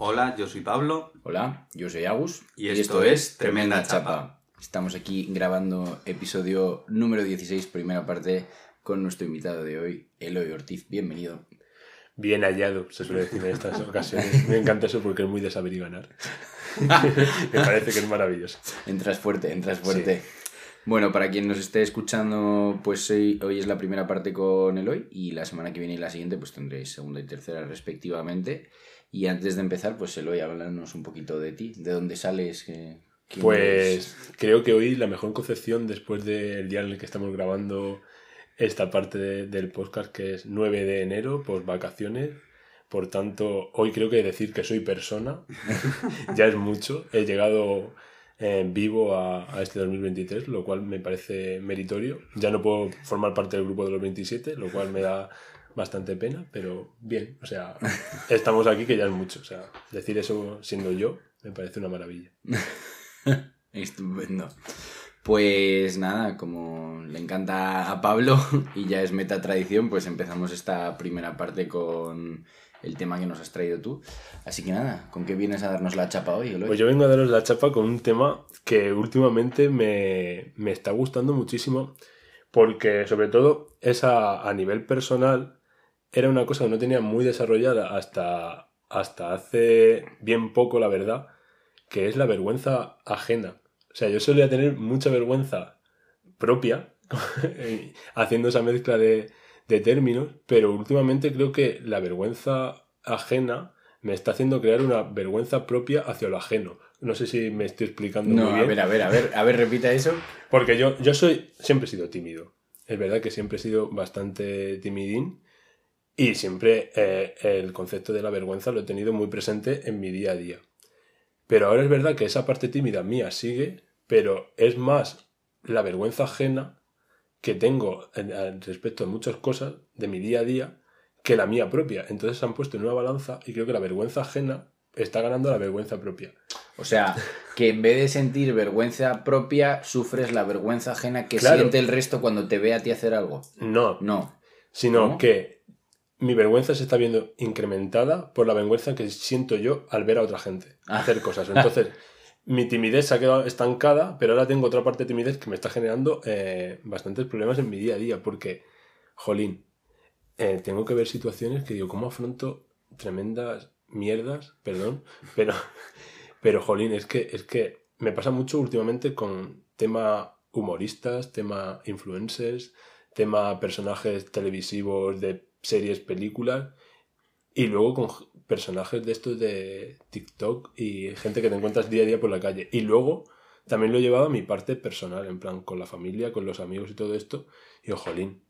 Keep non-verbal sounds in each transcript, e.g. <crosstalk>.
Hola, yo soy Pablo. Hola, yo soy Agus. Y esto es Tremenda Chapa. Estamos aquí grabando episodio número 16, primera parte, con nuestro invitado de hoy, Eloy Ortiz. Bienvenido. Bien hallado, se suele decir en estas <laughs> ocasiones. Me encanta eso porque es muy de saber y ganar. <laughs> Me parece que es maravilloso. Entras fuerte, entras fuerte. Bueno, para quien nos esté escuchando, pues hoy, hoy es la primera parte con Eloy y la semana que viene y la siguiente pues tendréis segunda y tercera respectivamente. Y antes de empezar, pues Eloy, háblanos un poquito de ti, de dónde sales. ¿Quién Pues eres? creo que hoy la mejor concepción después del día en el que estamos grabando esta parte de- del podcast que es 9 de enero, pues vacaciones. Por tanto, hoy creo que decir que soy persona <laughs> ya es mucho. He llegado eh, vivo a, a este 2023, lo cual me parece meritorio. Ya no puedo formar parte del grupo de los 27, lo cual me da bastante pena, pero bien, o sea, estamos aquí que ya es mucho. O sea, decir eso siendo yo me parece una maravilla. <laughs> Estupendo. Pues nada, como le encanta a Pablo y ya es meta tradición, pues empezamos esta primera parte con el tema que nos has traído tú. Así que nada, ¿con qué vienes a darnos la chapa hoy, Eloy? Pues yo vengo a daros la chapa con un tema que últimamente me, me está gustando muchísimo porque sobre todo es a, a nivel personal, era una cosa que no tenía muy desarrollada hasta, hasta hace bien poco, la verdad, que es la vergüenza ajena. O sea, yo solía tener mucha vergüenza propia <laughs> haciendo esa mezcla de, de términos, pero últimamente creo que la vergüenza ajena me está haciendo crear una vergüenza propia hacia lo ajeno. No sé si me estoy explicando no, muy a bien. ver, a ver, a ver, a ver, repita eso. Porque yo, yo soy, siempre he sido tímido. Es verdad que siempre he sido bastante timidín y siempre eh, el concepto de la vergüenza lo he tenido muy presente en mi día a día. Pero ahora es verdad que esa parte tímida mía sigue, pero es más la vergüenza ajena que tengo en- en respecto a muchas cosas de mi día a día que la mía propia. Entonces se han puesto en una balanza y creo que la vergüenza ajena está ganando la vergüenza propia. O sea, que en vez de sentir vergüenza propia, sufres la vergüenza ajena que Claro. siente el resto cuando te ve a ti hacer algo. No, No. sino ¿Cómo? que mi vergüenza se está viendo incrementada por la vergüenza que siento yo al ver a otra gente Ah. hacer cosas. Entonces, <laughs> mi timidez se ha quedado estancada, pero ahora tengo otra parte de timidez que me está generando eh, bastantes problemas en mi día a día, porque, jolín, eh, tengo que ver situaciones que digo, ¿cómo afronto tremendas mierdas? Perdón, <laughs> pero, pero jolín, es que, es que me pasa mucho últimamente con tema humoristas, tema influencers, tema personajes televisivos de series, películas, y luego con personajes de estos de TikTok y gente que te encuentras día a día por la calle. Y luego también lo he llevado a mi parte personal, en plan con la familia, con los amigos y todo esto. Y ojolín,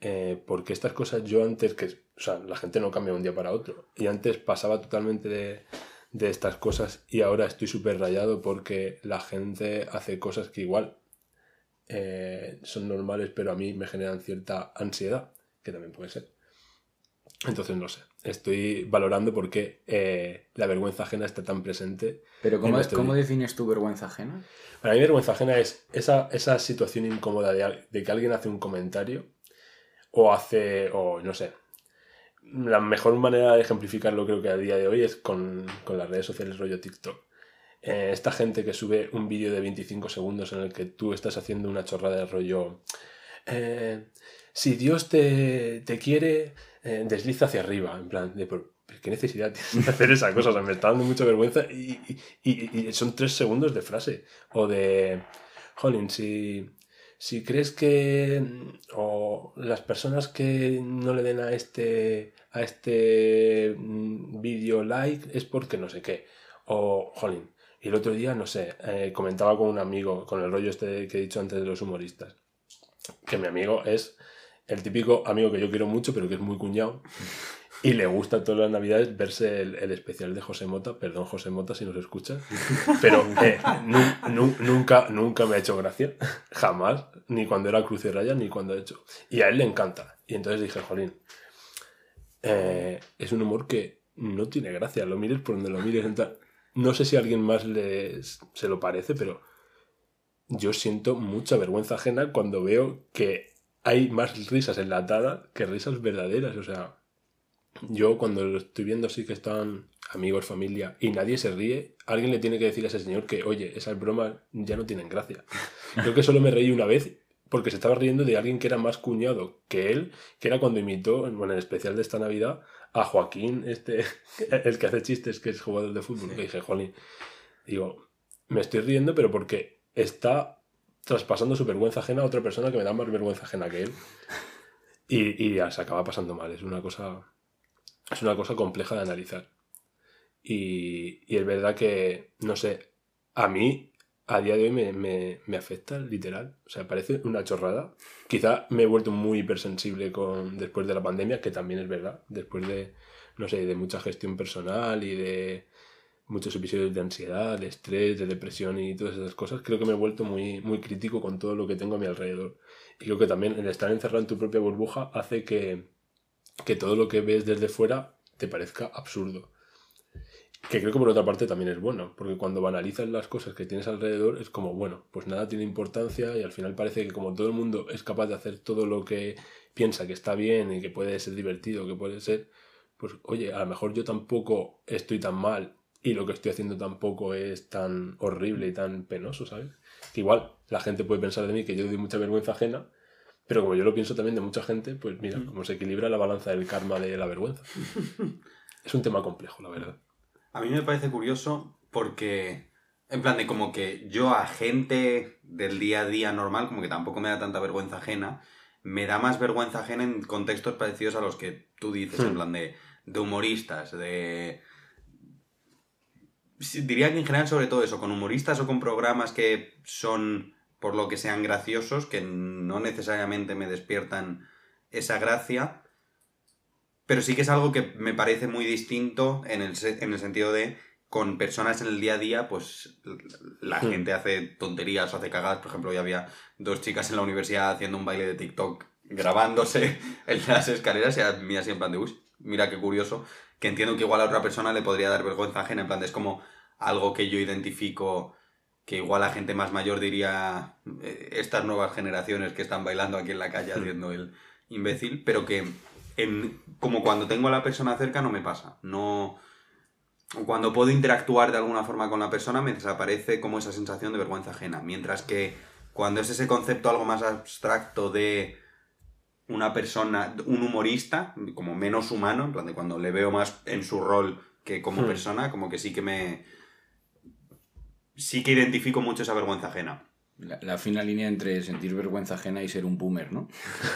eh, porque estas cosas yo antes, que, o sea, la gente no cambia de un día para otro. Y antes pasaba totalmente de, de estas cosas y ahora estoy súper rayado porque la gente hace cosas que igual eh, son normales, pero a mí me generan cierta ansiedad, que también puede ser. Entonces, no sé, estoy valorando por qué eh, la vergüenza ajena está tan presente. Pero ¿cómo, ¿cómo defines tu vergüenza ajena? Para mí, vergüenza ajena es esa, esa situación incómoda de, de que alguien hace un comentario o hace, o no sé. La mejor manera de ejemplificarlo creo que a día de hoy es con, con las redes sociales rollo TikTok. Eh, esta gente que sube un vídeo de 25 segundos en el que tú estás haciendo una chorrada de rollo. eh, si Dios te, te quiere, eh, desliza hacia arriba. En plan, de por, ¿pero ¿qué necesidad tienes de hacer esa cosa? O sea, me está dando mucha vergüenza y, y- y- son tres segundos de frase. O de, jolín, si, si crees que o las personas que no le den a este a este mm, vídeo like es porque no sé qué o jolín y el otro día no sé eh, comentaba con un amigo con el rollo este que he dicho antes de los humoristas que mi amigo es el típico amigo que yo quiero mucho pero que es muy cuñado y le gusta todas las navidades verse el, especial de José Mota. Perdón José Mota si nos escuchas pero eh, nu- nu- nunca nunca me ha hecho gracia jamás ni cuando era Cruz y Raya ni cuando he hecho. Y a él le encanta. Y entonces dije jolín eh, es un humor que no tiene gracia, lo mires por donde lo mires. No sé si a alguien más les, se lo parece, pero yo siento mucha vergüenza ajena cuando veo que hay más risas enlatadas que risas verdaderas. O sea, yo cuando lo estoy viendo así que están amigos, familia, y nadie se ríe, alguien le tiene que decir a ese señor que, oye, esas bromas ya no tienen gracia. <laughs> Creo que solo me reí una vez porque se estaba riendo de alguien que era más cuñado que él, que era cuando imitó, bueno, en el especial de esta Navidad, a Joaquín, este, <laughs> el que hace chistes, que es jugador de fútbol. Que dije, jolín, digo, me estoy riendo, pero porque está traspasando su vergüenza ajena a otra persona que me da más vergüenza ajena que él. Y, y ya se acaba pasando mal. Es una cosa. Es una cosa compleja de analizar. Y, y es verdad que, no sé, a mí a día de hoy me, me, me, afecta, literal. O sea, parece una chorrada. Quizá me he vuelto muy hipersensible con, después de la pandemia, que también es verdad. Después de, no sé, de mucha gestión personal y de muchos episodios de ansiedad, de estrés, de depresión y todas esas cosas, creo que me he vuelto muy, muy crítico con todo lo que tengo a mi alrededor. Y creo que también el estar encerrado en tu propia burbuja hace que, que todo lo que ves desde fuera te parezca absurdo. Que creo que por otra parte también es bueno, porque cuando banalizas las cosas que tienes alrededor es como, bueno, pues nada tiene importancia y al final parece que como todo el mundo es capaz de hacer todo lo que piensa que está bien y que puede ser divertido, que puede ser, pues oye, a lo mejor yo tampoco estoy tan mal y lo que estoy haciendo tampoco es tan horrible y tan penoso, ¿sabes? Que igual la gente puede pensar de mí que yo doy mucha vergüenza ajena, pero como yo lo pienso también de mucha gente, pues mira, cómo se equilibra la balanza del karma de la vergüenza. <laughs> es un tema complejo, la verdad. A mí me parece curioso porque, en plan de como que yo a gente del día a día normal, como que tampoco me da tanta vergüenza ajena, me da más vergüenza ajena en contextos parecidos a los que tú dices, en plan de, de humoristas, de... Diría que en general sobre todo eso, con humoristas o con programas que son, por lo que sean graciosos, que no necesariamente me despiertan esa gracia, pero sí que es algo que me parece muy distinto en el, en el sentido de con personas en el día a día, pues la Hmm. gente hace tonterías o hace cagadas. Por ejemplo, hoy había dos chicas en la universidad haciendo un baile de TikTok grabándose en las escaleras y a mí así en plan de, uy, mira qué curioso, que entiendo que igual a otra persona le podría dar vergüenza ajena, en plan es como algo que yo identifico que igual la gente más mayor diría eh, estas nuevas generaciones que están bailando aquí en la calle Hmm. haciendo el imbécil, pero que en, como cuando tengo a la persona cerca no me pasa. No. Cuando puedo interactuar de alguna forma con la persona me desaparece como esa sensación de vergüenza ajena. Mientras que cuando es ese concepto algo más abstracto de una persona, un humorista, como menos humano, en plan de cuando le veo más en su rol que como Hmm. persona, como que sí que me. Sí que identifico mucho esa vergüenza ajena. La, la fina línea entre sentir vergüenza ajena y ser un boomer, ¿no?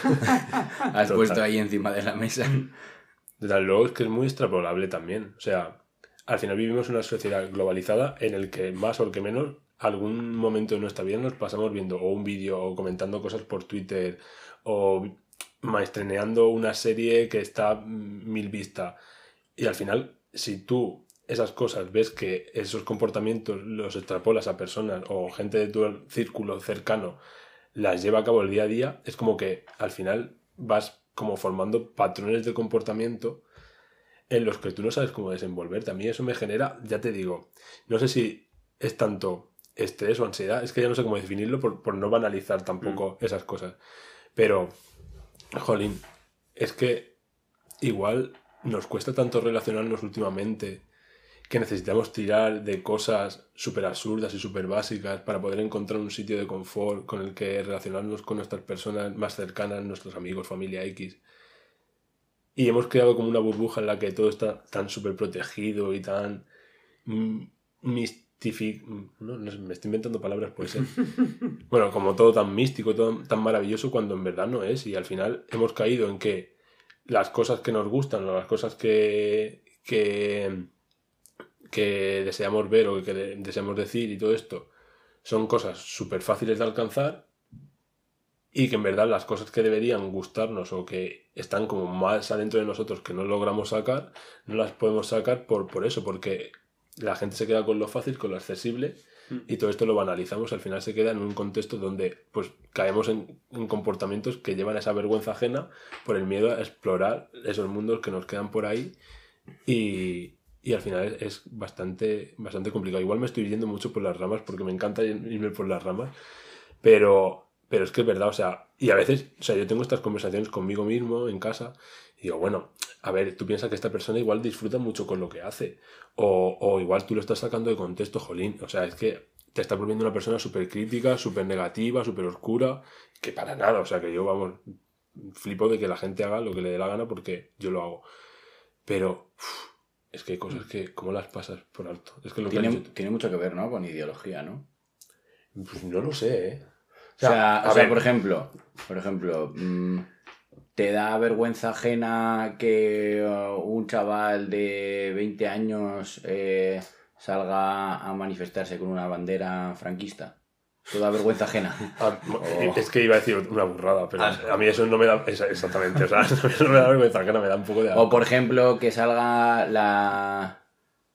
<laughs> Has Total. puesto ahí encima de la mesa. Desde luego es que es muy extrapolable también. O sea, al final vivimos una sociedad globalizada en el que más o que menos algún momento de nuestra vida nos pasamos viendo o un vídeo o comentando cosas por Twitter o maestreneando una serie que está mm, mil vista. Y al final, si tú esas cosas ves que esos comportamientos los extrapolas a personas o gente de tu círculo cercano las lleva a cabo el día a día, es como que al final vas como formando patrones de comportamiento en los que tú no sabes cómo desenvolverte. A mí eso me genera, ya te digo, no sé si es tanto estrés o ansiedad, es que ya no sé cómo definirlo por, por no banalizar tampoco esas cosas. Pero, jolín, es que igual nos cuesta tanto relacionarnos últimamente que necesitamos tirar de cosas súper absurdas y súper básicas para poder encontrar un sitio de confort con el que relacionarnos con nuestras personas más cercanas, nuestros amigos, familia X. Y hemos creado como una burbuja en la que todo está tan súper protegido y tan mistificado. No, no me estoy inventando palabras, puede ser. <laughs> bueno, como todo tan místico, todo tan maravilloso cuando en verdad no es. Y al final hemos caído en que las cosas que nos gustan o las cosas que, que, que deseamos ver o que de- deseamos decir y todo esto son cosas súper fáciles de alcanzar y que en verdad las cosas que deberían gustarnos o que están como más adentro de nosotros que no logramos sacar, no las podemos sacar por, por eso, porque la gente se queda con lo fácil, con lo accesible y todo esto lo banalizamos, al final se queda en un contexto donde pues caemos en, en comportamientos que llevan a esa vergüenza ajena por el miedo a explorar esos mundos que nos quedan por ahí y, y al final es, es bastante, bastante complicado. Igual me estoy yendo mucho por las ramas porque me encanta irme por las ramas, pero, pero es que es verdad, o sea, y a veces, o sea, yo tengo estas conversaciones conmigo mismo en casa y digo, bueno, a ver, tú piensas que esta persona igual disfruta mucho con lo que hace. O, o igual tú lo estás sacando de contexto, jolín. O sea, es que te estás volviendo una persona súper crítica, súper negativa, súper oscura. Que para nada, o sea, que yo, vamos, flipo de que la gente haga lo que le dé la gana porque yo lo hago. Pero uf, es que hay cosas que, ¿cómo las pasas por alto? Es que lo que Tiene, tú- tiene mucho que ver, ¿no? Con ideología, ¿no? pues no lo sé, ¿eh? O sea, a o sea, ver. por ejemplo, por ejemplo, mm, ¿te da vergüenza ajena que uh, un chaval de 20 años eh, salga a manifestarse con una bandera franquista? ¿Te da vergüenza ajena? <laughs> Ah, Oh. Es que iba a decir una burrada, pero Ah. a mí eso no me da. Exactamente, o sea, <laughs> no me da vergüenza ajena, me da un poco de. O por ejemplo, que salga la,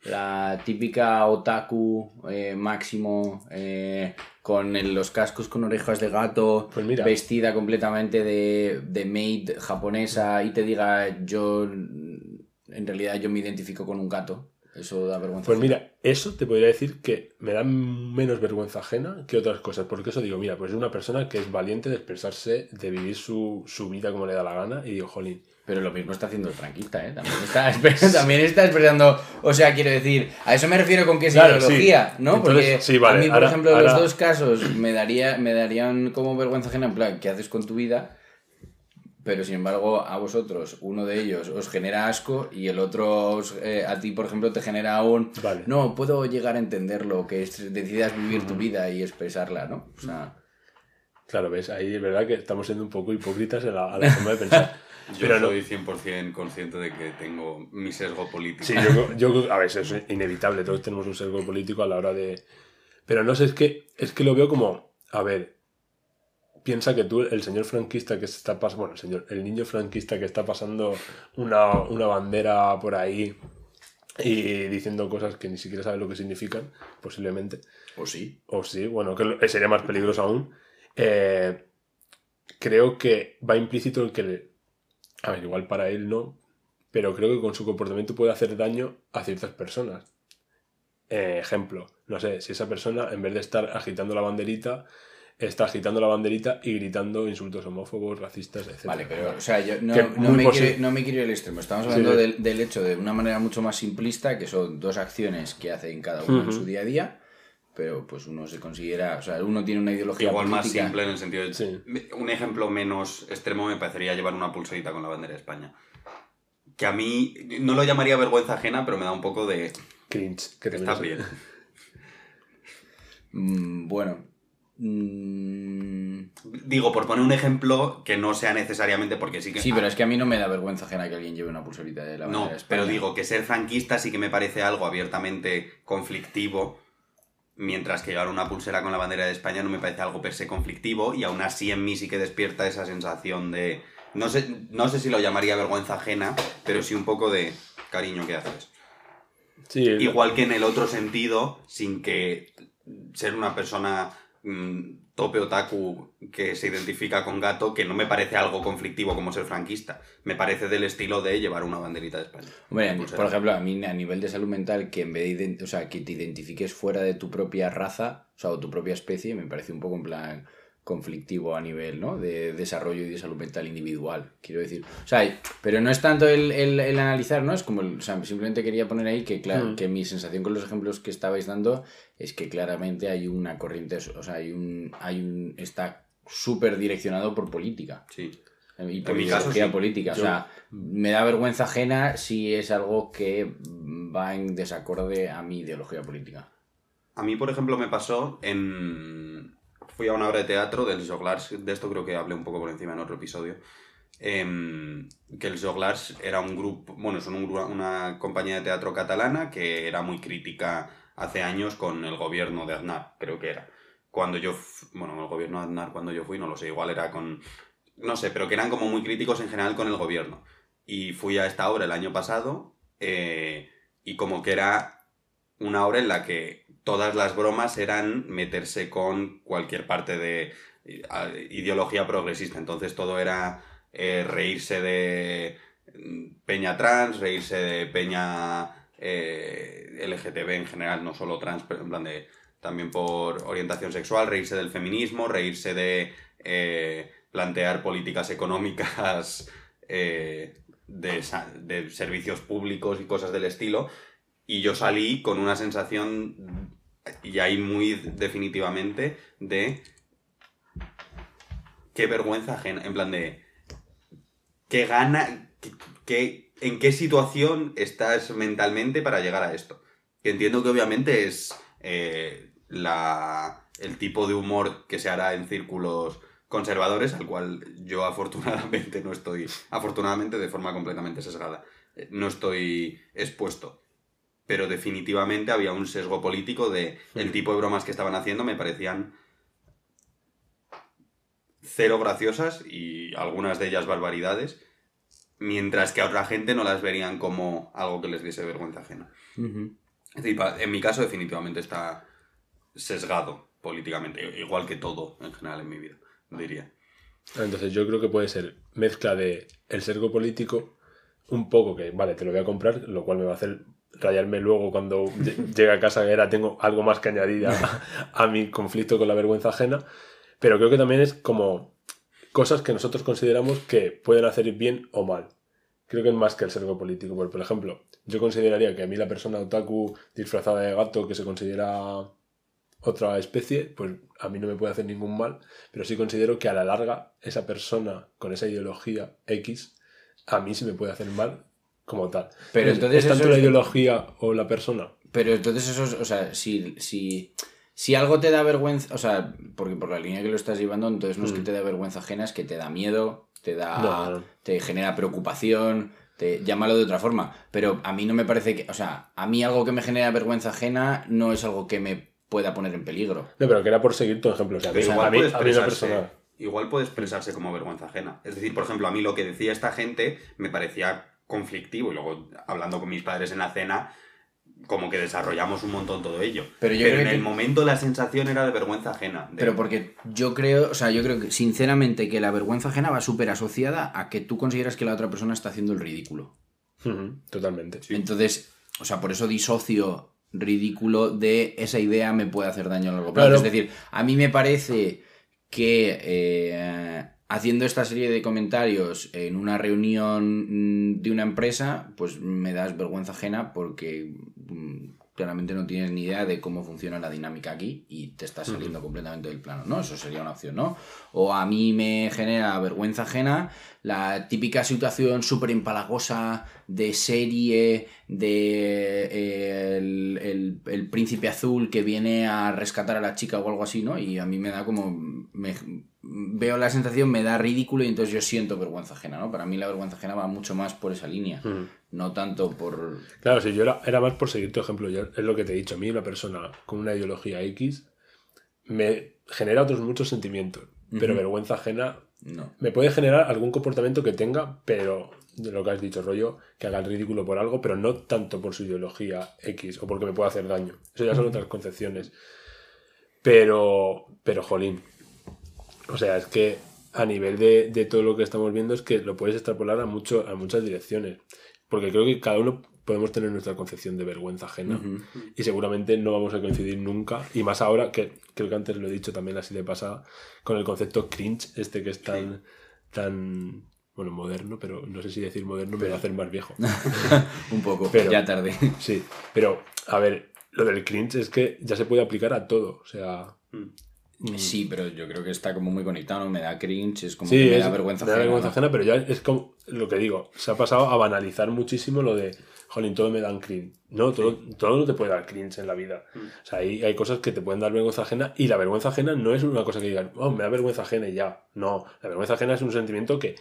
la típica otaku eh, máximo eh, con el- los cascos con orejas de gato, Pues mira. vestida completamente de, de maid japonesa y te diga yo en realidad yo me identifico con un gato. Eso da vergüenza. Pues ajena. mira, eso te podría decir que me da menos vergüenza ajena que otras cosas, porque eso digo, mira, pues es una persona que es valiente de expresarse, de vivir su, su vida como le da la gana, y digo, jolín, Pero lo mismo está haciendo el franquista, ¿eh? También está, <laughs> también está expresando. O sea, quiero decir, a eso me refiero con que es Claro, ideología, sí. ¿no? Entonces, Porque sí, vale, a mí, por ahora- ejemplo, ahora- los dos casos me, daría, me darían como vergüenza ajena, en plan, ¿qué haces con tu vida? Pero sin embargo, a vosotros, uno de ellos os genera asco y el otro, os, eh, a ti, por ejemplo, te genera un. Vale. No, puedo llegar a entenderlo, que es- decidas vivir tu vida y expresarla, ¿no? O sea. claro, ves, ahí es verdad que estamos siendo un poco hipócritas en la, a la forma de pensar. <laughs> Yo Pero no- soy 100% consciente de que tengo mi sesgo político. Sí, yo, yo, a ver, eso es inevitable, todos tenemos un sesgo político a la hora de... Pero no sé, es que, es que lo veo como, a ver, piensa que tú, el señor franquista que se está pasando, bueno, el señor, el niño franquista que está pasando una, una bandera por ahí y diciendo cosas que ni siquiera sabe lo que significan, posiblemente, O sí. o sí, bueno, que lo- sería más peligroso aún, eh, creo que va implícito el que, a ver, igual para él no, pero creo que con su comportamiento puede hacer daño a ciertas personas. Eh, ejemplo, no sé, si esa persona en vez de estar agitando la banderita, está agitando la banderita y gritando insultos homófobos, racistas, etc. Vale, pero, o sea, yo no, no me quiero, no me quiero ir al extremo. Estamos hablando Sí. Del, del hecho de una manera mucho más simplista, que son dos acciones que hacen cada uno en su día a día, pero pues uno se considera, o sea, uno tiene una ideología Igual más simple en el sentido de... Sí. Un ejemplo menos extremo me parecería llevar una pulserita con la bandera de España. Que a mí no lo llamaría vergüenza ajena, pero me da un poco de... Cringe. Que Está es- bien. <laughs> Mm, bueno. Mm, Digo, por poner un ejemplo que no sea necesariamente porque sí que... sí, pero es que a mí no me da vergüenza ajena que alguien lleve una pulserita de la bandera No, de España. pero digo que ser franquista sí que me parece algo abiertamente conflictivo, mientras que llevar una pulsera con la bandera de España no me parece algo per se conflictivo, y aún así en mí sí que despierta esa sensación de... No sé, no sé si lo llamaría vergüenza ajena, pero sí un poco de cariño que haces. Sí, Igual que en el otro sentido, sin que ser una persona mm, tope otaku que se identifica con gato, que no me parece algo conflictivo como ser franquista. Me parece del estilo de llevar una banderita de España. Hombre, por ejemplo, a mí a nivel de salud mental, que en vez de, o sea, que te identifiques fuera de tu propia raza, o sea, o tu propia especie, me parece un poco en plan conflictivo a nivel, ¿no? De desarrollo y de salud mental individual, quiero decir. O sea, pero no es tanto el, el- el analizar, ¿no? Es como, el- o sea, simplemente quería poner ahí que, claro, Mm. que mi sensación con los ejemplos que estabais dando es que claramente hay una corriente, o sea, hay un, hay un, está súper direccionado por política. Sí. Y por mi caso, ideología sí. política. Yo- O sea, me da vergüenza ajena si es algo que va en desacorde a mi ideología política. A mí, por ejemplo, me pasó en... Fui a una obra de teatro del Joglars, de esto creo que hablé un poco por encima en otro episodio, em, que el Joglars era un grupo, bueno, son una compañía de teatro catalana que era muy crítica hace años con el gobierno de Aznar, creo que era. Cuando yo, bueno, el gobierno de Aznar cuando yo fui, no lo sé, igual era con, no sé, pero que eran como muy críticos en general con el gobierno. Y fui a esta obra el año pasado eh, y como que era una obra en la que todas las bromas eran meterse con cualquier parte de eh, ideología progresista. Entonces todo era eh, reírse de mm, peña trans, reírse de peña eh, LGTB en general, no solo trans, pero en plan de también por orientación sexual, reírse del feminismo, reírse de plantear políticas económicas <laughs> de servicios públicos y cosas del estilo. Y yo salí con una sensación, y ahí muy definitivamente, de qué vergüenza ajena. En plan de, qué gana, qué- en qué situación estás mentalmente para llegar a esto. Que entiendo que obviamente es eh, la, el tipo de humor que se hará en círculos conservadores, al cual yo afortunadamente no estoy, afortunadamente de forma completamente sesgada, eh, no estoy expuesto. Pero definitivamente había un sesgo político de el tipo de bromas que estaban haciendo me parecían cero graciosas y algunas de ellas barbaridades, mientras que a otra gente no las verían como algo que les diese vergüenza ajena. Es decir, en mi caso definitivamente está sesgado políticamente, igual que todo en general en mi vida, diría. Entonces yo creo que puede ser mezcla de el sesgo político, un poco que, vale, te lo voy a comprar, lo cual me va a hacer rayarme luego cuando lle- llegue a casa que era tengo algo más que añadir a, mi conflicto con la vergüenza ajena, pero creo que también es como cosas que nosotros consideramos que pueden hacer bien o mal. Creo que es más que el sesgo político. Por ejemplo, yo consideraría que a mí la persona otaku disfrazada de gato que se considera otra especie, pues a mí no me puede hacer ningún mal, pero sí considero que a la larga esa persona con esa ideología X, a mí sí me puede hacer mal como tal. Pero ¿Es- entonces ¿Es tanto eso la es- ideología o la persona? Pero entonces eso es, o sea, si, si, si algo te da vergüenza, o sea, porque por la línea que lo estás llevando, entonces no es que te da vergüenza ajena, es que te da miedo, te da, Mm. No, no. te genera preocupación, te, llámalo de otra forma. Pero a mí no me parece que, o sea, a mí algo que me genera vergüenza ajena no es algo que me pueda poner en peligro. No, pero que era por seguir tu ejemplo. O sea, a igual mí, puede a mí persona... igual puede expresarse como vergüenza ajena. Es decir, por ejemplo, a mí lo que decía esta gente me parecía conflictivo y luego hablando con mis padres en la cena como que desarrollamos un montón todo ello. Pero yo en creo que- el momento la sensación era de vergüenza ajena. de- Pero porque yo creo, o sea, yo creo que sinceramente que la vergüenza ajena va súper asociada a que tú consideras que la otra persona está haciendo el ridículo. Totalmente. Entonces, o sea, por eso disocio ridículo de esa idea me puede hacer daño a largo plazo. Claro. Es decir, a mí me parece que eh, haciendo esta serie de comentarios en una reunión mm, de una empresa, pues me das vergüenza ajena porque mm, claramente no tienes ni idea de cómo funciona la dinámica aquí y te estás saliendo completamente del plano, ¿no? Eso sería una opción, ¿no? O a mí me genera vergüenza ajena la típica situación súper empalagosa de serie de eh, el, el- el príncipe azul que viene a rescatar a la chica o algo así, ¿no? Y a mí me da como... me- veo la sensación, me da ridículo y entonces yo siento vergüenza ajena, ¿no? Para mí la vergüenza ajena va mucho más por esa línea, Ujú. no tanto por... Claro, si yo era, era más por seguir tu ejemplo, yo, es lo que te he dicho, a mí una persona con una ideología X me genera otros muchos sentimientos, pero vergüenza ajena No. me puede generar algún comportamiento que tenga, pero de lo que has dicho, rollo, que haga el ridículo por algo, pero no tanto por su ideología X o porque me pueda hacer daño. Eso ya son otras concepciones. Pero, pero, jolín. O sea, es que a nivel de, de todo lo que estamos viendo es que lo puedes extrapolar a, mucho, a muchas direcciones. Porque creo que cada uno podemos tener nuestra concepción de vergüenza ajena. Y seguramente no vamos a coincidir nunca. Y más ahora, que creo que antes lo he dicho también así de pasada, con el concepto cringe, este que es tan, tan bueno, moderno, pero no sé si decir moderno me va a hacer más viejo. <laughs> Un poco, Pero- ya tarde. Sí, pero a ver, lo del cringe es que ya se puede aplicar a todo. O sea, Mm. Sí, pero yo creo que está como muy conectado, ¿no? Me da cringe, es como sí, que me es- da vergüenza me da ajena, vergüenza ¿no? ajena, pero ya es como lo que digo, se ha pasado a banalizar muchísimo lo de, jolín, todo me dan cringe. No, todo, todo no te puede dar cringe en la vida. Mm. O sea, hay, hay cosas que te pueden dar vergüenza ajena y la vergüenza ajena no es una cosa que digan, oh, me da vergüenza ajena y ya. No, la vergüenza ajena es un sentimiento que,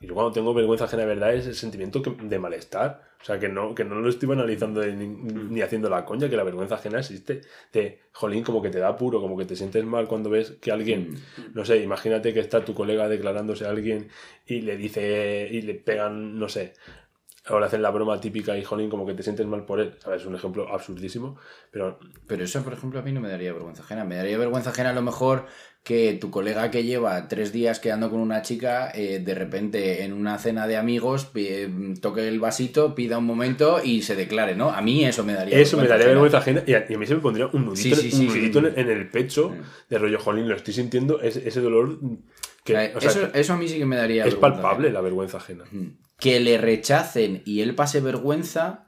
y yo cuando tengo vergüenza ajena de verdad es el sentimiento de malestar. O sea, que no, que no lo estoy banalizando de ni, ni haciendo la coña, que la vergüenza ajena existe. De, jolín, como que te da apuro, como que te sientes mal cuando ves que alguien, no sé, imagínate que está tu colega declarándose a alguien y le dice, y le pegan, no sé, le hacen la broma típica y jolín, como que te sientes mal por él. ¿Sabes? Es un ejemplo absurdísimo, pero Pero eso, por ejemplo, a mí no me daría vergüenza ajena. Me daría vergüenza ajena a lo mejor que tu colega que lleva tres días quedando con una chica, eh, de repente en una cena de amigos, eh, toque el vasito, pida un momento y se declare, ¿no? A mí eso me daría Eso me daría vergüenza ajena y a, y a mí se me pondría un nudito, Sí, sí, sí, un nudito sí. en, en el pecho de rollo, jolín, lo estoy sintiendo, ese, ese dolor Que, Eh, o sea, eso, eso a mí sí que me daría es palpable ajena. la vergüenza ajena. Mm. Que le rechacen y él pase vergüenza,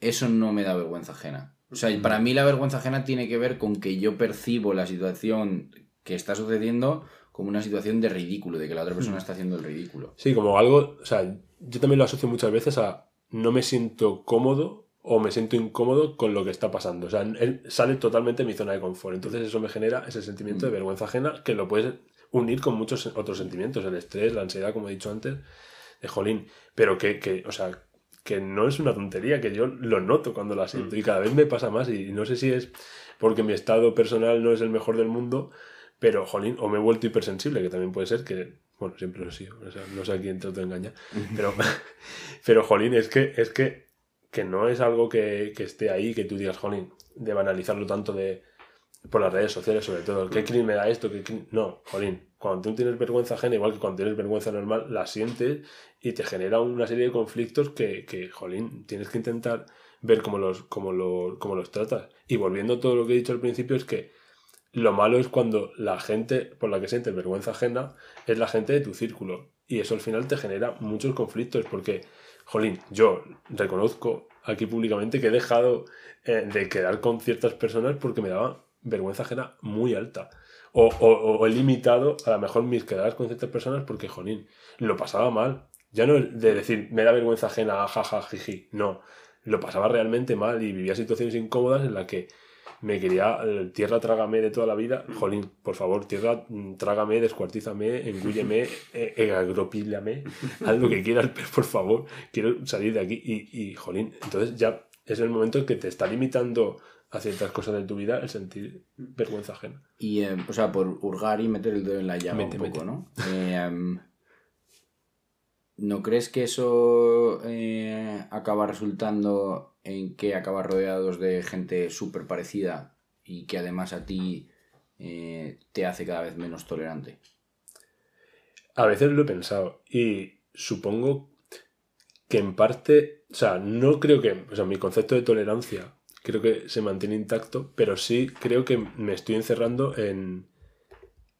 eso no me da vergüenza ajena. O sea, para mí la vergüenza ajena tiene que ver con que yo percibo la situación que está sucediendo como una situación de ridículo, de que la otra persona está haciendo el ridículo. Sí, como algo, o sea, yo también lo asocio muchas veces a no me siento cómodo o me siento incómodo con lo que está pasando. O sea, él sale totalmente de mi zona de confort. Entonces eso me genera ese sentimiento de vergüenza ajena que lo puedes unir con muchos otros sentimientos, el estrés, la ansiedad, como he dicho antes, de jolín. Pero que, que o sea, que no es una tontería, que yo lo noto cuando la siento y cada vez me pasa más y no sé si es porque mi estado personal no es el mejor del mundo, pero jolín, o me he vuelto hipersensible, que también puede ser que, bueno, siempre lo he sido, o sea, no sé a quién trato de engañar, pero, <laughs> pero jolín, es que, es que, que no es algo que, que esté ahí, que tú digas, jolín, de banalizarlo tanto de por las redes sociales sobre todo, ¿qué crimen me da esto? ¿Qué crin-?". No, jolín, cuando tú tienes vergüenza ajena, igual que cuando tienes vergüenza normal, la sientes y te genera una serie de conflictos que, que jolín, tienes que intentar ver cómo los, cómo, los, cómo los tratas. Y volviendo a todo lo que he dicho al principio, es que lo malo es cuando la gente por la que sientes vergüenza ajena es la gente de tu círculo. Y eso al final te genera muchos conflictos porque, jolín, yo reconozco aquí públicamente que he dejado eh, de quedar con ciertas personas porque me daba vergüenza ajena muy alta. O, o- o he limitado a lo mejor mis quedadas con ciertas personas porque, jolín, lo pasaba mal. Ya no de decir, me da vergüenza ajena, jaja, jiji. No, lo pasaba realmente mal y vivía situaciones incómodas en las que me quería eh, tierra trágame de toda la vida. Jolín, por favor, tierra mm, trágame, descuartízame, engúlleme, <laughs> eh, eh, agropílame, haz lo que quieras, pero <laughs> por favor, quiero salir de aquí. Y, y, jolín, entonces ya es el momento en que te está limitando a ciertas cosas de tu vida el sentir vergüenza ajena. Y, eh, o sea, por hurgar y meter el dedo en la Mete, un poco, mete. ¿no? ¿No crees que eso eh, acaba resultando en que acabas rodeados de gente súper parecida y que además a ti eh, te hace cada vez menos tolerante? A veces lo he pensado y supongo que en parte, o sea, no creo que, o sea, mi concepto de tolerancia creo que se mantiene intacto, pero sí creo que me estoy encerrando en,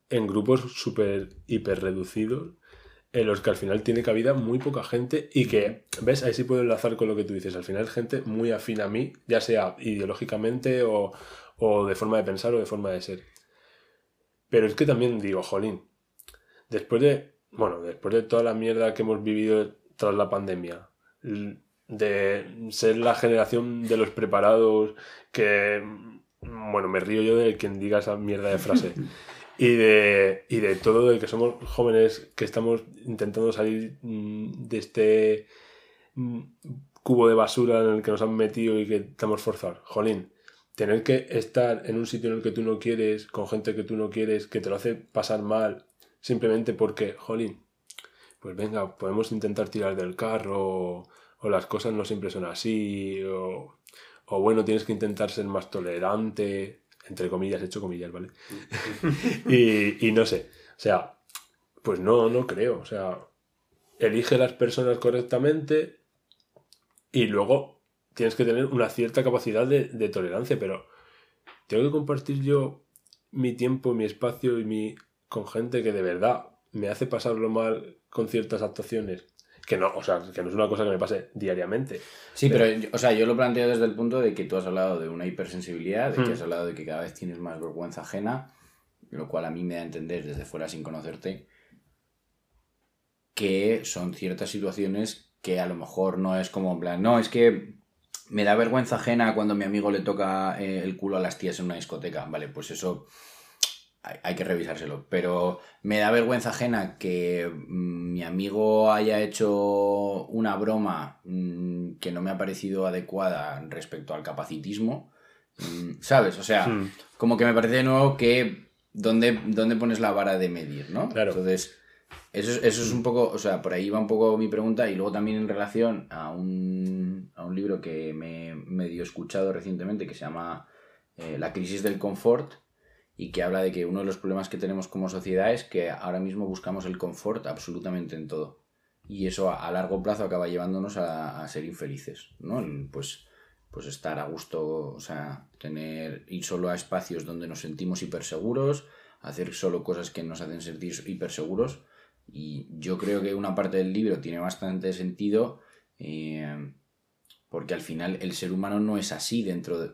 en grupos súper hiper reducidos en los que al final tiene cabida muy poca gente y que, ¿ves? Ahí sí puedo enlazar con lo que tú dices. Al final gente muy afín a mí, ya sea ideológicamente o, o de forma de pensar o de forma de ser. Pero es que también digo, jolín, después de, bueno, después de toda la mierda que hemos vivido tras la pandemia, de ser la generación de los preparados que, bueno, me río yo de quien diga esa mierda de frase. <laughs> Y de, y de todo de que somos jóvenes que estamos intentando salir mm, de este mm, cubo de basura en el que nos han metido y que estamos forzados. Jolín, tener que estar en un sitio en el que tú no quieres, con gente que tú no quieres, que te lo hace pasar mal, simplemente porque, jolín, pues venga, podemos intentar tirar del carro, o, o las cosas no siempre son así, o, o bueno, tienes que intentar ser más tolerante, entre comillas, he hecho comillas, ¿vale? <laughs> y, y no sé, o sea, pues no, no creo, o sea, elige las personas correctamente y luego tienes que tener una cierta capacidad de, de tolerancia, pero tengo que compartir yo mi tiempo, mi espacio y mi con gente que de verdad me hace pasarlo mal con ciertas actuaciones. Que no, o sea, que no es una cosa que me pase diariamente. Sí, pero, yo- o sea, yo lo planteo desde el punto de que tú has hablado de una hipersensibilidad, de que Hmm. has hablado de que cada vez tienes más vergüenza ajena, lo cual a mí me da a entender desde fuera sin conocerte que son ciertas situaciones que a lo mejor no es como en plan, no, es que me da vergüenza ajena cuando mi amigo le toca eh, el culo a las tías en una discoteca. Vale, pues eso hay, que revisárselo. Pero me da vergüenza ajena que mm, mi amigo haya hecho una broma mm, que no me ha parecido adecuada respecto al capacitismo. Mm, ¿Sabes? O sea, Hmm. como que me parece de nuevo que dónde, dónde pones la vara de medir, ¿no? Claro. Entonces, eso es, eso es un poco, o sea, por ahí va un poco mi pregunta y luego también en relación a un, a un libro que me he medio escuchado recientemente que se llama eh, La crisis del confort y que habla de que uno de los problemas que tenemos como sociedad es que ahora mismo buscamos el confort absolutamente en todo. Y eso a, largo plazo acaba llevándonos a, ser infelices, ¿no? Pues, pues estar a gusto, o sea, tener, ir solo a espacios donde nos sentimos hiperseguros, hacer solo cosas que nos hacen sentir hiper seguros. Y yo creo que una parte del libro tiene bastante sentido eh, porque al final el ser humano no es así dentro de...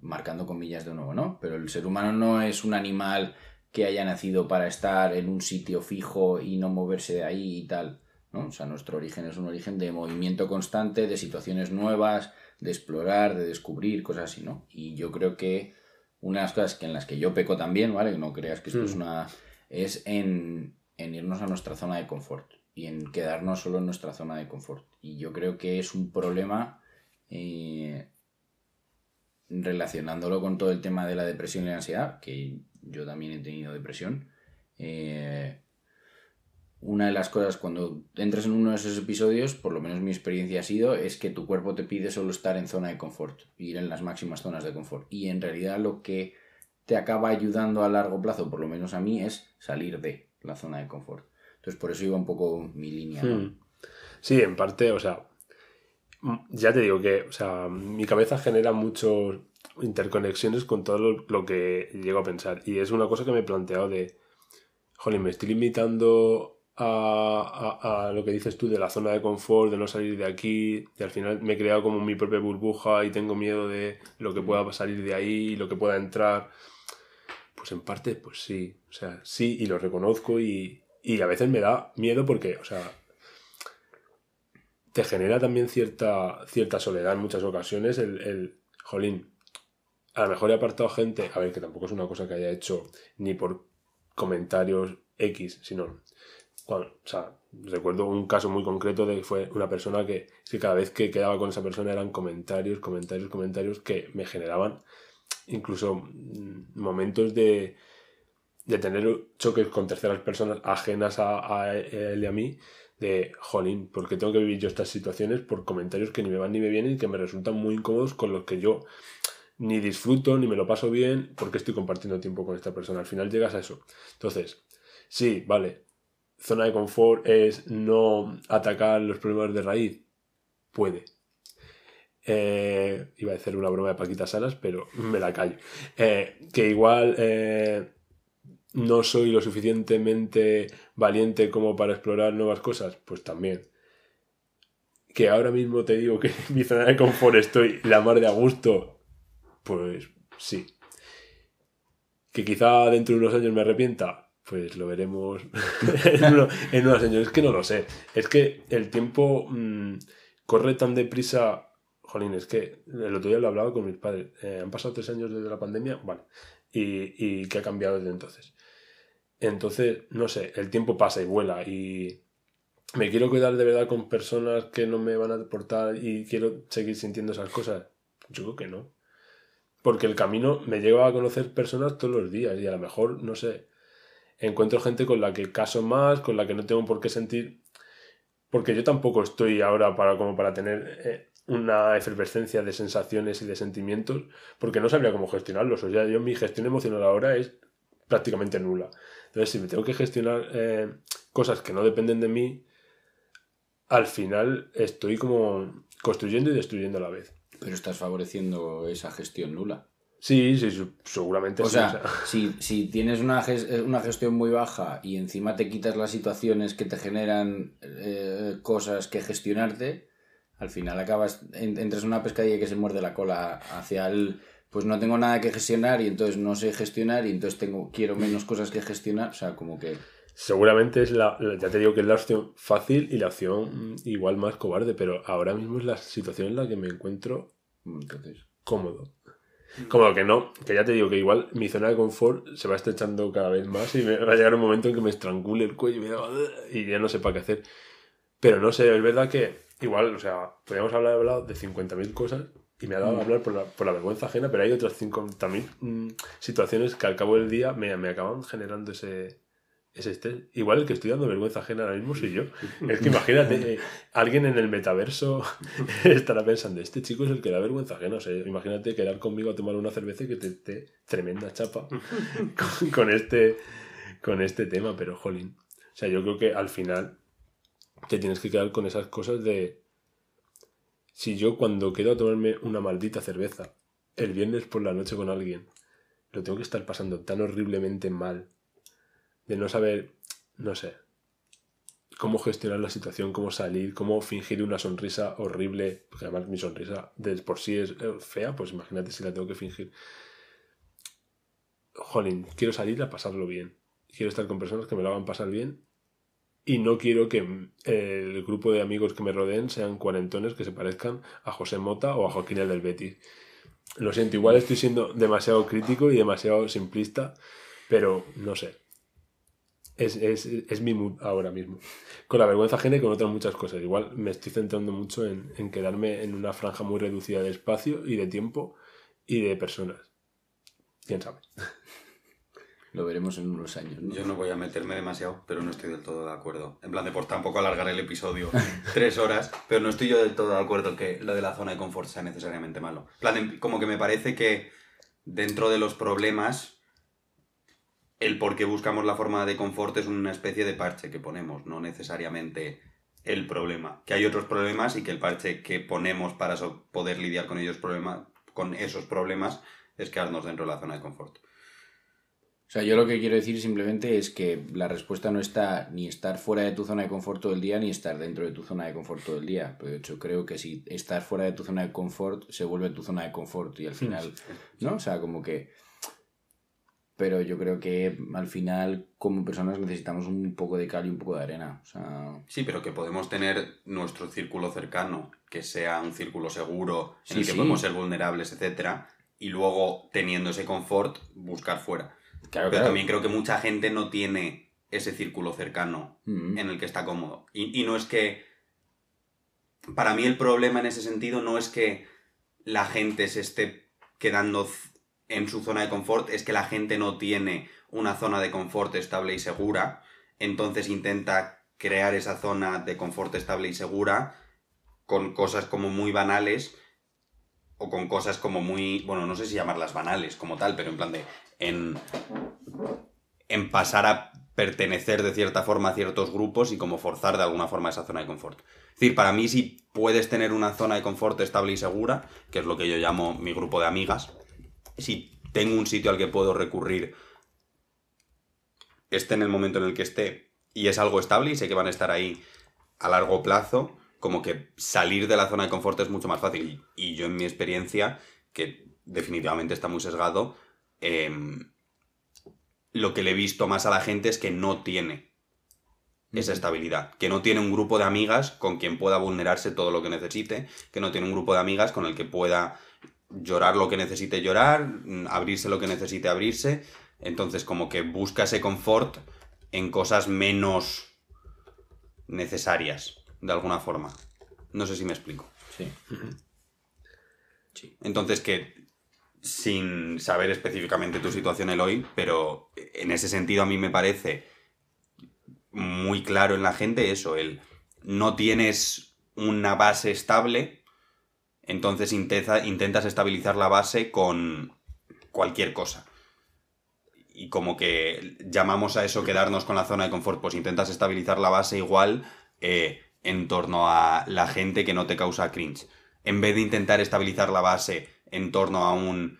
marcando comillas de nuevo, ¿no? Pero el ser humano no es un animal que haya nacido para estar en un sitio fijo y no moverse de ahí y tal. ¿no? O sea, nuestro origen es un origen de movimiento constante, de situaciones nuevas, de explorar, de descubrir, cosas así, ¿no? Y yo creo que una de las cosas que en las que yo peco también, ¿vale? No creas que esto es mm. una... es en, en irnos a nuestra zona de confort y en quedarnos solo en nuestra zona de confort. Y yo creo que es un problema eh, relacionándolo con todo el tema de la depresión y la ansiedad, que yo también he tenido depresión. Eh, una de las cosas cuando entras en uno de esos episodios, por lo menos mi experiencia ha sido, es que tu cuerpo te pide solo estar en zona de confort, ir en las máximas zonas de confort. Y en realidad lo que te acaba ayudando a largo plazo, por lo menos a mí, es salir de la zona de confort. Entonces por eso iba un poco mi línea. Hmm. Sí, en parte, o sea, ya te digo que, o sea, mi cabeza genera muchas interconexiones con todo lo, que llego a pensar. Y es una cosa que me he planteado de, jolín, me estoy limitando a, lo que dices tú de la zona de confort, de no salir de aquí, y al final me he creado como mi propia burbuja y tengo miedo de lo que pueda salir de ahí, lo que pueda entrar. Pues en parte, pues sí, o sea, sí, y lo reconozco y, y a veces me da miedo porque, o sea, te genera también cierta, cierta soledad en muchas ocasiones el, jolín, a lo mejor he apartado gente, a ver, que tampoco es una cosa que haya hecho ni por comentarios X, sino o sea, recuerdo un caso muy concreto de que fue una persona que, que cada vez que quedaba con esa persona eran comentarios, comentarios, comentarios que me generaban incluso mm, momentos de, de tener choques con terceras personas ajenas a, él y a mí, de, jolín, ¿por qué tengo que vivir yo estas situaciones por comentarios que ni me van ni me vienen y que me resultan muy incómodos con los que yo ni disfruto ni me lo paso bien porque estoy compartiendo tiempo con esta persona? Al final llegas a eso. Entonces, sí, vale, zona de confort es no atacar los problemas de raíz? Puede. Eh, iba a hacer una broma de Paquita Salas, pero me la callo. Eh, que igual eh, no soy lo suficientemente valiente como para explorar nuevas cosas, pues también. Que ahora mismo te digo que en <laughs> mi zona de confort estoy la mar de a gusto, pues sí. Que quizá dentro de unos años me arrepienta, pues lo veremos <laughs> en, unos, años. Es que no lo sé. Es que el tiempo mm, corre tan deprisa. Jolín, es que el otro día lo hablaba con mis padres. Eh, han pasado tres años desde la pandemia, vale. Y, y que ha cambiado desde entonces. Entonces, no sé, el tiempo pasa y vuela. Y me quiero quedar de verdad con personas que no me van a aportar y quiero seguir sintiendo esas cosas. Yo creo que no. Porque el camino me lleva a conocer personas todos los días y a lo mejor, no sé, encuentro gente con la que caso más, con la que no tengo por qué sentir, porque yo tampoco estoy ahora para, como para tener eh, una efervescencia de sensaciones y de sentimientos, porque no sabría cómo gestionarlos. O sea, yo mi gestión emocional ahora es prácticamente nula. Entonces, si me tengo que gestionar eh, cosas que no dependen de mí, al final estoy como construyendo y destruyendo a la vez. Pero estás favoreciendo esa gestión nula. Sí, sí, seguramente o Sea, si, si, tienes una, una, gestión muy baja y encima te quitas las situaciones que te generan eh, cosas que gestionarte, al final acabas, entras en una pescadilla que se muerde la cola hacia el, pues no tengo nada que gestionar y entonces no sé gestionar y entonces tengo, quiero menos cosas que gestionar, o sea, como que... Seguramente es la, ya te digo que es la opción fácil y la opción igual más cobarde, pero ahora mismo es la situación en la que me encuentro entonces, cómodo. Como que no, que ya te digo que igual mi zona de confort se va estrechando cada vez más y me va a llegar un momento en que me estrangule el cuello y, ya no sé para qué hacer. Pero no sé, es verdad que igual, o sea, podríamos hablar, hablado de 50.000 cosas y me ha dado a mm. hablar por la, por la, vergüenza ajena, pero hay otras 50.000 mm, situaciones que al cabo del día me, me acaban generando ese, ese estrés. Igual el que estoy dando vergüenza ajena ahora mismo soy yo. Es que imagínate, eh, <laughs> alguien en el metaverso <laughs> estará pensando, este chico es el que da vergüenza ajena. O sea, imagínate quedar conmigo a tomar una cerveza y que te dé tremenda chapa <laughs> con, este, con este tema, pero jolín. O sea, yo creo que al final te tienes que quedar con esas cosas de... Si yo cuando quedo a tomarme una maldita cerveza el viernes por la noche con alguien lo tengo que estar pasando tan horriblemente mal, de no saber, no sé, cómo gestionar la situación, cómo salir, cómo fingir una sonrisa horrible, porque además mi sonrisa de por sí es eh, fea, pues imagínate si la tengo que fingir. Jolín, quiero salir a pasarlo bien. Quiero estar con personas que me lo hagan pasar bien y no quiero que eh, el grupo de amigos que me rodeen sean cuarentones que se parezcan a José Mota o a Joaquín el del Betis. Lo siento, igual estoy siendo demasiado crítico y demasiado simplista, pero no sé. Es, es, es mi mood ahora mismo. Con la vergüenza ajena y con otras muchas cosas. Igual me estoy centrando mucho en, en quedarme en una franja muy reducida de espacio y de tiempo y de personas. ¿Quién sabe? Lo veremos en unos años. ¿no? Yo no voy a meterme demasiado, pero no estoy del todo de acuerdo. En plan de por tampoco alargar el episodio <laughs> tres horas, pero no estoy yo del todo de acuerdo que lo de la zona de confort sea necesariamente malo. En plan, de- como que me parece que dentro de los problemas, el por qué buscamos la forma de confort es una especie de parche que ponemos, no necesariamente el problema. Que hay otros problemas y que el parche que ponemos para poder lidiar con ellos problema, con esos problemas es quedarnos dentro de la zona de confort. O sea, yo lo que quiero decir simplemente es que la respuesta no está ni estar fuera de tu zona de confort todo el día ni estar dentro de tu zona de confort todo el día. Pero de hecho, creo que si estás fuera de tu zona de confort, se vuelve tu zona de confort y al final, ¿no? O sea, como que... Pero yo creo que al final, como personas, necesitamos un poco de cal y un poco de arena. O sea, Sí, pero que podemos tener nuestro círculo cercano, que sea un círculo seguro, en Sí, el que sí. podemos ser vulnerables, etcétera, y luego, teniendo ese confort, buscar fuera. Claro, Pero claro. también creo que mucha gente no tiene ese círculo cercano Mm. en el que está cómodo. Y, y no es que... Para mí el problema en ese sentido no es que la gente se esté quedando en su zona de confort, es que la gente no tiene una zona de confort estable y segura, entonces intenta crear esa zona de confort estable y segura con cosas como muy banales o con cosas como muy, bueno, no sé si llamarlas banales como tal, pero en plan de en en pasar a pertenecer de cierta forma a ciertos grupos y como forzar de alguna forma esa zona de confort. Es decir, para mí si puedes tener una zona de confort estable y segura, que es lo que yo llamo mi grupo de amigas, si tengo un sitio al que puedo recurrir, esté en el momento en el que esté y es algo estable y sé que van a estar ahí a largo plazo, como que salir de la zona de confort es mucho más fácil. Y yo en mi experiencia, que definitivamente está muy sesgado, em, lo que le he visto más a la gente es que no tiene esa estabilidad, que no tiene un grupo de amigas con quien pueda vulnerarse todo lo que necesite, que no tiene un grupo de amigas con el que pueda llorar lo que necesite llorar, mm, abrirse lo que necesite abrirse, entonces como que busca ese confort en cosas menos necesarias, de alguna forma. No sé si me explico. Sí. Entonces que sin saber específicamente tu situación Eloy, pero en ese sentido a mí me parece muy claro en la gente eso, el no tienes una base estable, entonces intenta- intentas estabilizar la base con cualquier cosa. Y como que llamamos a eso quedarnos con la zona de confort, pues intentas estabilizar la base igual eh, en torno a la gente que no te causa cringe. En vez de intentar estabilizar la base en torno a un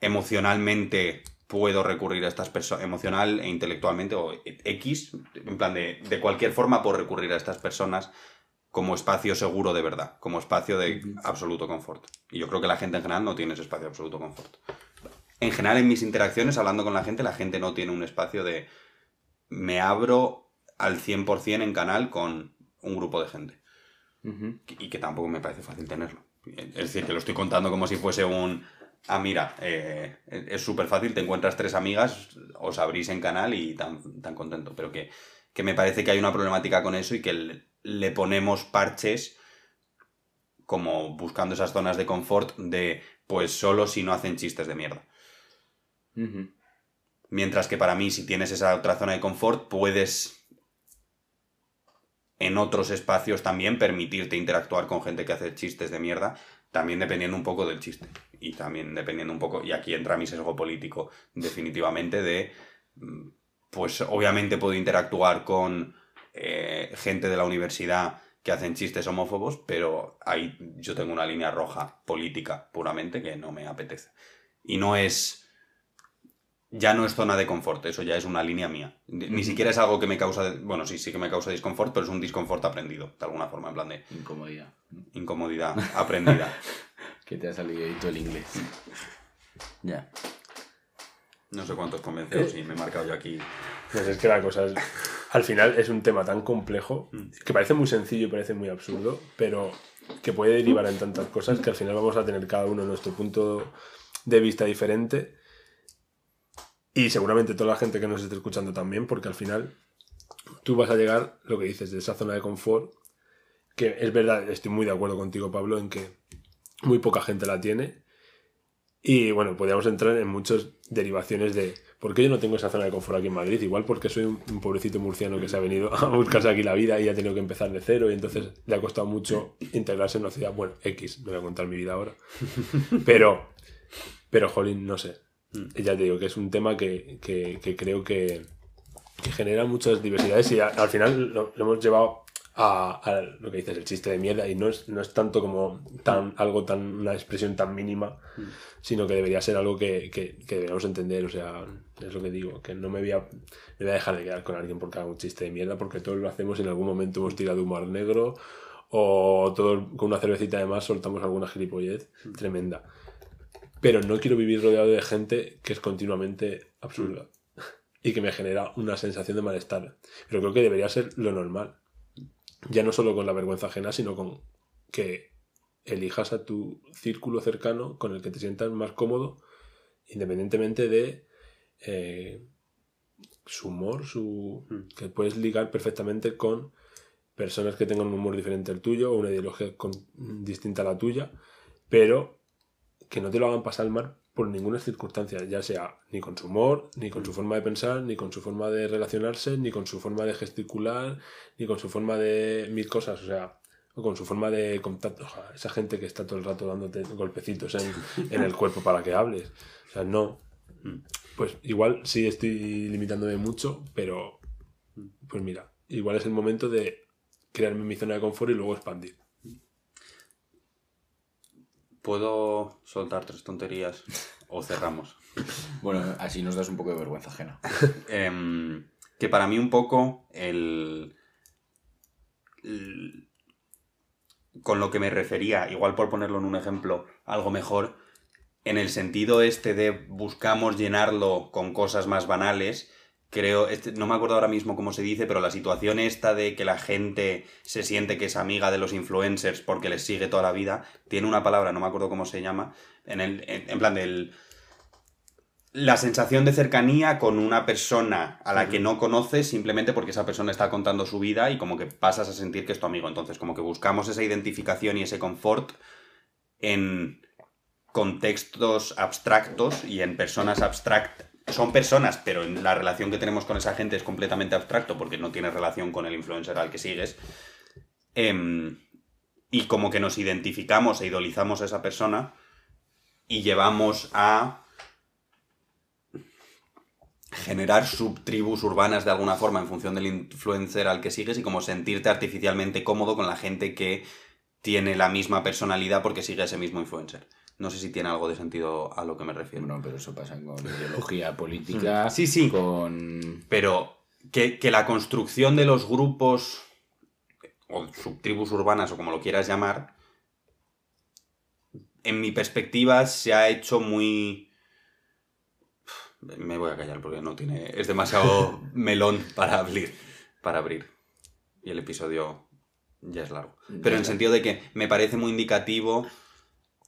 emocionalmente puedo recurrir a estas personas, emocional e intelectualmente, o X, en plan de, de cualquier forma puedo recurrir a estas personas como espacio seguro de verdad, como espacio de absoluto confort. Y yo creo que la gente en general no tiene ese espacio de absoluto confort. En general, en mis interacciones, hablando con la gente, la gente no tiene un espacio de me abro al 100% en canal con un grupo de gente. Y que tampoco me parece fácil tenerlo. Es decir, que lo estoy contando como si fuese un... Ah, mira, eh, es súper fácil, te encuentras tres amigas, os abrís en canal y tan, tan contento. Pero que, que me parece que hay una problemática con eso y que le, le ponemos parches como buscando esas zonas de confort de pues solo si no hacen chistes de mierda. Mientras que para mí, si tienes esa otra zona de confort, puedes en otros espacios también permitirte interactuar con gente que hace chistes de mierda, también dependiendo un poco del chiste. Y también dependiendo un poco, y aquí entra mi sesgo político definitivamente de, mm, pues obviamente puedo interactuar con eh, gente de la universidad que hacen chistes homófobos, pero ahí yo tengo una línea roja política puramente que no me apetece. Y no es ya no es zona de confort, eso ya es una línea mía. Ni siquiera es algo que me causa, bueno, sí, sí que me causa disconfort, pero es un disconfort aprendido, de alguna forma, en plan de Incomodidad. incomodidad aprendida. <laughs> que te ha salido ahí todo el inglés. ya. No sé cuántos convenceos y me he marcado yo aquí. Pues es que la cosa es. Al final es un tema tan complejo que parece muy sencillo y parece muy absurdo, pero que puede derivar en tantas cosas que al final vamos a tener cada uno nuestro punto de vista diferente. Y seguramente toda la gente que nos esté escuchando también, porque al final tú vas a llegar, lo que dices, de esa zona de confort, que es verdad, estoy muy de acuerdo contigo, Pablo, en que muy poca gente la tiene. Y bueno, podríamos entrar en muchas derivaciones de por qué yo no tengo esa zona de confort aquí en Madrid. Igual porque soy un, pobrecito murciano que se ha venido a buscarse aquí la vida y ha tenido que empezar de cero y entonces le ha costado mucho integrarse en una ciudad. Bueno, X, no voy a contar mi vida ahora. <laughs> Pero, pero, jolín, no sé. Ya te digo que es un tema que, que- que creo que, que genera muchas diversidades y a- al final lo, lo hemos llevado a, a lo que dices, el chiste de mierda. Y no es, no es tanto como tan, algo tan, una expresión tan mínima, sino que debería ser algo que, que, que deberíamos entender, o sea, es lo que digo, que no me voy, a, me voy a dejar de quedar con alguien porque haga un chiste de mierda, porque todos lo hacemos y en algún momento hemos tirado humor negro o todos con una cervecita de más soltamos alguna gilipollez tremenda. Pero no quiero vivir rodeado de gente que es continuamente absurda y que me genera una sensación de malestar. Pero creo que debería ser lo normal. Ya no solo con la vergüenza ajena, sino con que elijas a tu círculo cercano con el que te sientas más cómodo, independientemente de eh, su humor, su que puedes ligar perfectamente con personas que tengan un humor diferente al tuyo o una ideología con- distinta a la tuya, pero que no te lo hagan pasar mal por ninguna circunstancia, ya sea ni con su humor, ni con su forma de pensar, ni con su forma de relacionarse, ni con su forma de gesticular, ni con su forma de mil cosas, o sea, o con su forma de contacto. Oja, Esa gente que está todo el rato dándote golpecitos en, en el cuerpo para que hables. O sea, no. Pues igual sí estoy limitándome mucho, pero pues mira, igual es el momento de crearme mi zona de confort y luego expandir. ¿Puedo soltar tres tonterías o cerramos? <laughs> Bueno, así nos das un poco de vergüenza ajena. Em, que para mí un poco el, el- Con lo que me refería, igual por ponerlo en un ejemplo algo mejor, en el sentido este de buscamos llenarlo con cosas más banales, creo, este- no me acuerdo ahora mismo cómo se dice, pero la situación esta de que la gente se siente que es amiga de los influencers porque les sigue toda la vida, tiene una palabra, no me acuerdo cómo se llama, en, el, en, en plan del la sensación de cercanía con una persona a la que no conoces simplemente porque esa persona está contando su vida y como que pasas a sentir que es tu amigo. Entonces, como que buscamos esa identificación y ese confort en contextos abstractos y en personas abstractas. Son personas, pero en la relación que tenemos con esa gente es completamente abstracto porque no tiene relación con el influencer al que sigues. Em, y como que nos identificamos e idolizamos a esa persona y llevamos a generar subtribus urbanas de alguna forma en función del influencer al que sigues y como sentirte artificialmente cómodo con la gente que tiene la misma personalidad porque sigue ese mismo influencer. No sé si tiene algo de sentido a lo que me refiero. No, pero eso pasa con <laughs> ideología política. Sí, sí. Con. Pero que, que la construcción de los grupos o subtribus urbanas o como lo quieras llamar, en mi perspectiva se ha hecho muy... Me voy a callar porque no tiene... Es demasiado <laughs> melón para abrir. Para abrir. Y el episodio ya es largo. Pero en el sentido de que me parece muy indicativo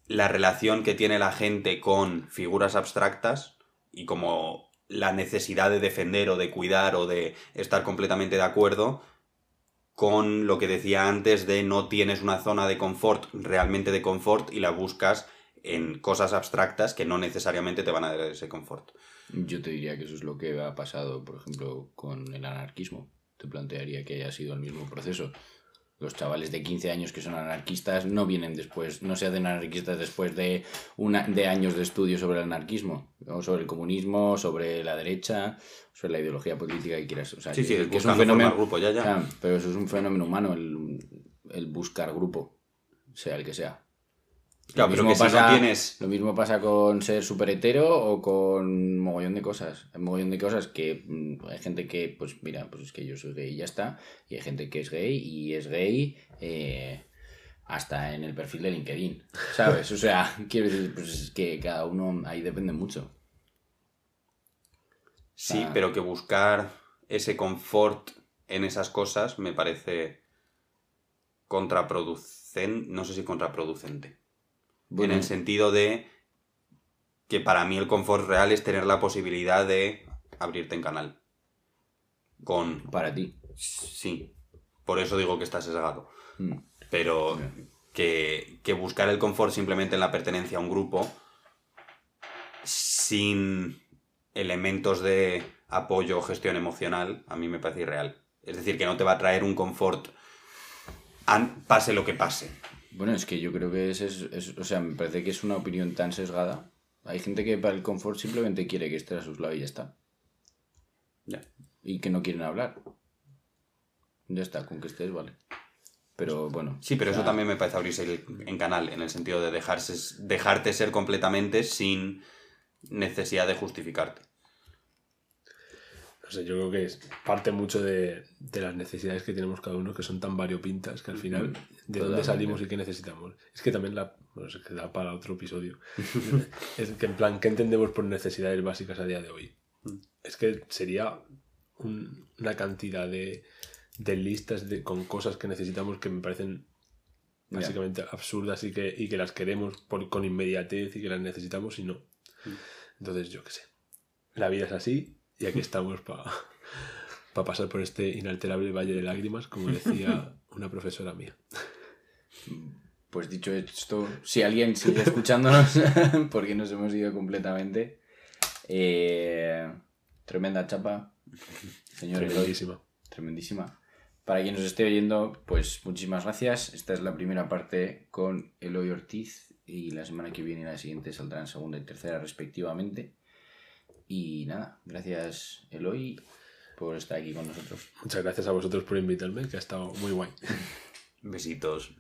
la relación que tiene la gente con figuras abstractas y como la necesidad de defender o de cuidar o de estar completamente de acuerdo con lo que decía antes de no tienes una zona de confort, realmente de confort, y la buscas en cosas abstractas que no necesariamente te van a dar ese confort. Yo te diría que eso es lo que ha pasado, por ejemplo, con el anarquismo. Te plantearía que haya sido el mismo proceso. Los chavales de 15 años que son anarquistas no vienen después, no se hacen anarquistas después de, una, de años de estudio sobre el anarquismo, o sobre el comunismo, sobre la derecha, sobre la ideología política que quieras. O sea, Sí, que, sí, que es un fenómeno. grupo, ya, ya. O sea, pero eso es un fenómeno humano, el, el buscar grupo, sea el que sea. Claro, lo, pero si pasa, no tienes... lo mismo pasa con ser super hetero o con mogollón de cosas. Hay mogollón de cosas que mm, hay gente que, pues mira, pues es que yo soy gay y ya está. Y hay gente que es gay y es gay eh, hasta en el perfil de LinkedIn. ¿Sabes? O sea, <laughs> quiero decir, pues es que cada uno ahí depende mucho. Sí, Ah. pero que buscar ese confort en esas cosas me parece contraproducente, no sé si contraproducente. Bueno, En el sentido de que para mí el confort real es tener la posibilidad de abrirte en canal. Con... para ti. Sí, por eso digo que está sesgado. Mm. Pero que, que buscar el confort simplemente en la pertenencia a un grupo sin elementos de apoyo o gestión emocional, a mí me parece irreal. Es decir, que no te va a traer un confort pase lo que pase. Bueno, es que yo creo que es, es- es- o sea, me parece que es una opinión tan sesgada. Hay gente que para el confort simplemente quiere que estés a sus lados y ya está. Ya. Y que no quieren hablar. Ya está, con que estés, vale. Pero bueno. Sí, pero eso también me parece abrirse el- en canal, en el sentido de dejarse, dejarte ser completamente sin necesidad de justificarte. No sé, yo creo que es parte mucho de, de las necesidades que tenemos cada uno, que son tan variopintas, que al final, ¿de dónde salimos y qué necesitamos? Es que también la... Bueno, se queda para otro episodio. <laughs> es que en plan, ¿qué entendemos por necesidades básicas a día de hoy? Es que sería un- una cantidad de, de listas de, con cosas que necesitamos que me parecen básicamente absurdas y que, y que las queremos por, con inmediatez y que las necesitamos y no. Entonces, yo qué sé. La vida es así y aquí estamos para pasar por este inalterable valle de lágrimas, como decía <laughs> una profesora mía. Pues dicho esto, si alguien sigue escuchándonos, <laughs> porque nos hemos ido completamente. eh, tremenda chapa. Señor Eloy. Tremendísima. tremendísima. Para quien nos esté oyendo, pues muchísimas gracias. Esta es la primera parte con Eloy Ortiz y la semana que viene y la siguiente saldrán segunda y tercera respectivamente. Y nada, gracias Eloy por estar aquí con nosotros. Muchas gracias a vosotros por invitarme, que ha estado muy guay. Besitos.